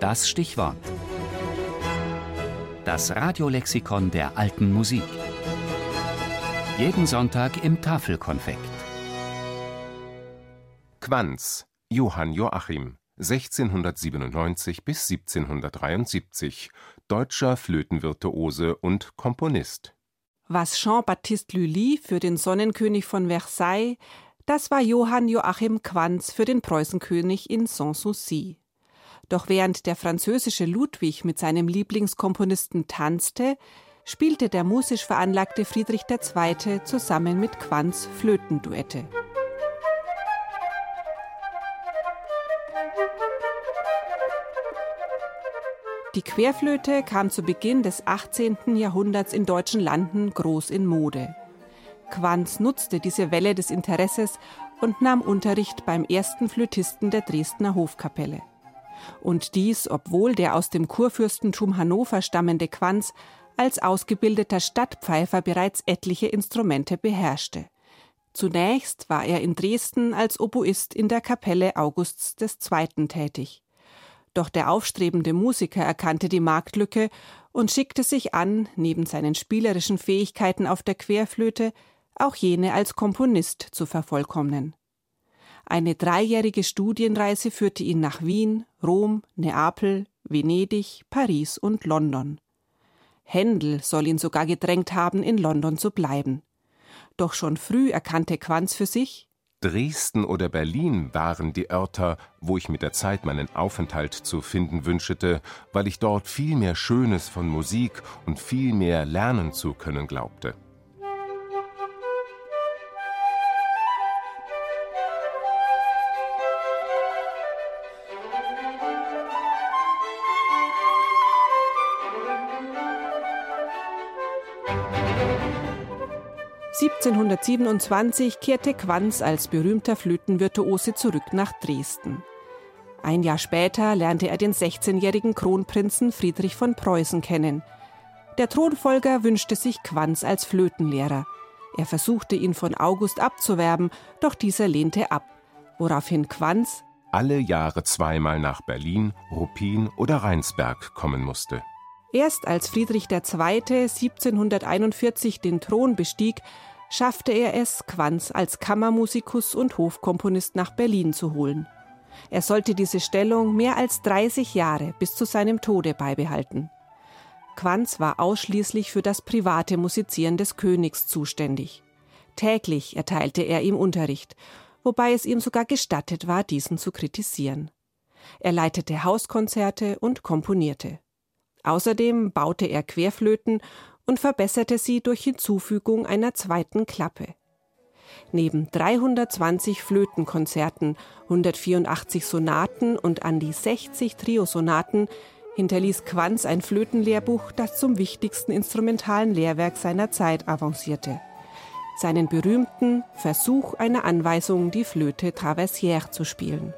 Das Stichwort. Das Radiolexikon der alten Musik. Jeden Sonntag im Tafelkonfekt. Quanz, Johann Joachim, 1697 bis 1773, deutscher Flötenvirtuose und Komponist. Was Jean-Baptiste Lully für den Sonnenkönig von Versailles, das war Johann Joachim Quanz für den Preußenkönig in Sanssouci. Doch während der französische Ludwig mit seinem Lieblingskomponisten tanzte, spielte der musisch veranlagte Friedrich II. zusammen mit Quanz Flötenduette. Die Querflöte kam zu Beginn des 18. Jahrhunderts in deutschen Landen groß in Mode. Quanz nutzte diese Welle des Interesses und nahm Unterricht beim ersten Flötisten der Dresdner Hofkapelle. Und dies, obwohl der aus dem Kurfürstentum Hannover stammende Quanz als ausgebildeter Stadtpfeifer bereits etliche Instrumente beherrschte. Zunächst war er in Dresden als Oboist in der Kapelle Augusts II. tätig. Doch der aufstrebende Musiker erkannte die Marktlücke und schickte sich an, neben seinen spielerischen Fähigkeiten auf der Querflöte auch jene als Komponist zu vervollkommnen. Eine dreijährige Studienreise führte ihn nach Wien, Rom, Neapel, Venedig, Paris und London. Händel soll ihn sogar gedrängt haben, in London zu bleiben. Doch schon früh erkannte Quanz für sich, Dresden oder Berlin waren die Örter, wo ich mit der Zeit meinen Aufenthalt zu finden wünschete, weil ich dort viel mehr Schönes von Musik und viel mehr lernen zu können glaubte. 1727 kehrte Quanz als berühmter Flötenvirtuose zurück nach Dresden. Ein Jahr später lernte er den 16-jährigen Kronprinzen Friedrich von Preußen kennen. Der Thronfolger wünschte sich Quanz als Flötenlehrer. Er versuchte ihn von August abzuwerben, doch dieser lehnte ab, woraufhin Quanz alle Jahre zweimal nach Berlin, Ruppin oder Rheinsberg kommen musste. Erst als Friedrich II. 1741 den Thron bestieg, schaffte er es, Quanz als Kammermusikus und Hofkomponist nach Berlin zu holen. Er sollte diese Stellung mehr als 30 Jahre bis zu seinem Tode beibehalten. Quanz war ausschließlich für das private Musizieren des Königs zuständig. Täglich erteilte er ihm Unterricht, wobei es ihm sogar gestattet war, diesen zu kritisieren. Er leitete Hauskonzerte und komponierte. Außerdem baute er Querflöten und verbesserte sie durch Hinzufügung einer zweiten Klappe. Neben 320 Flötenkonzerten, 184 Sonaten und an die 60 Triosonaten hinterließ Quanz ein Flötenlehrbuch, das zum wichtigsten instrumentalen Lehrwerk seiner Zeit avancierte. Seinen berühmten Versuch einer Anweisung, die Flöte traversière zu spielen.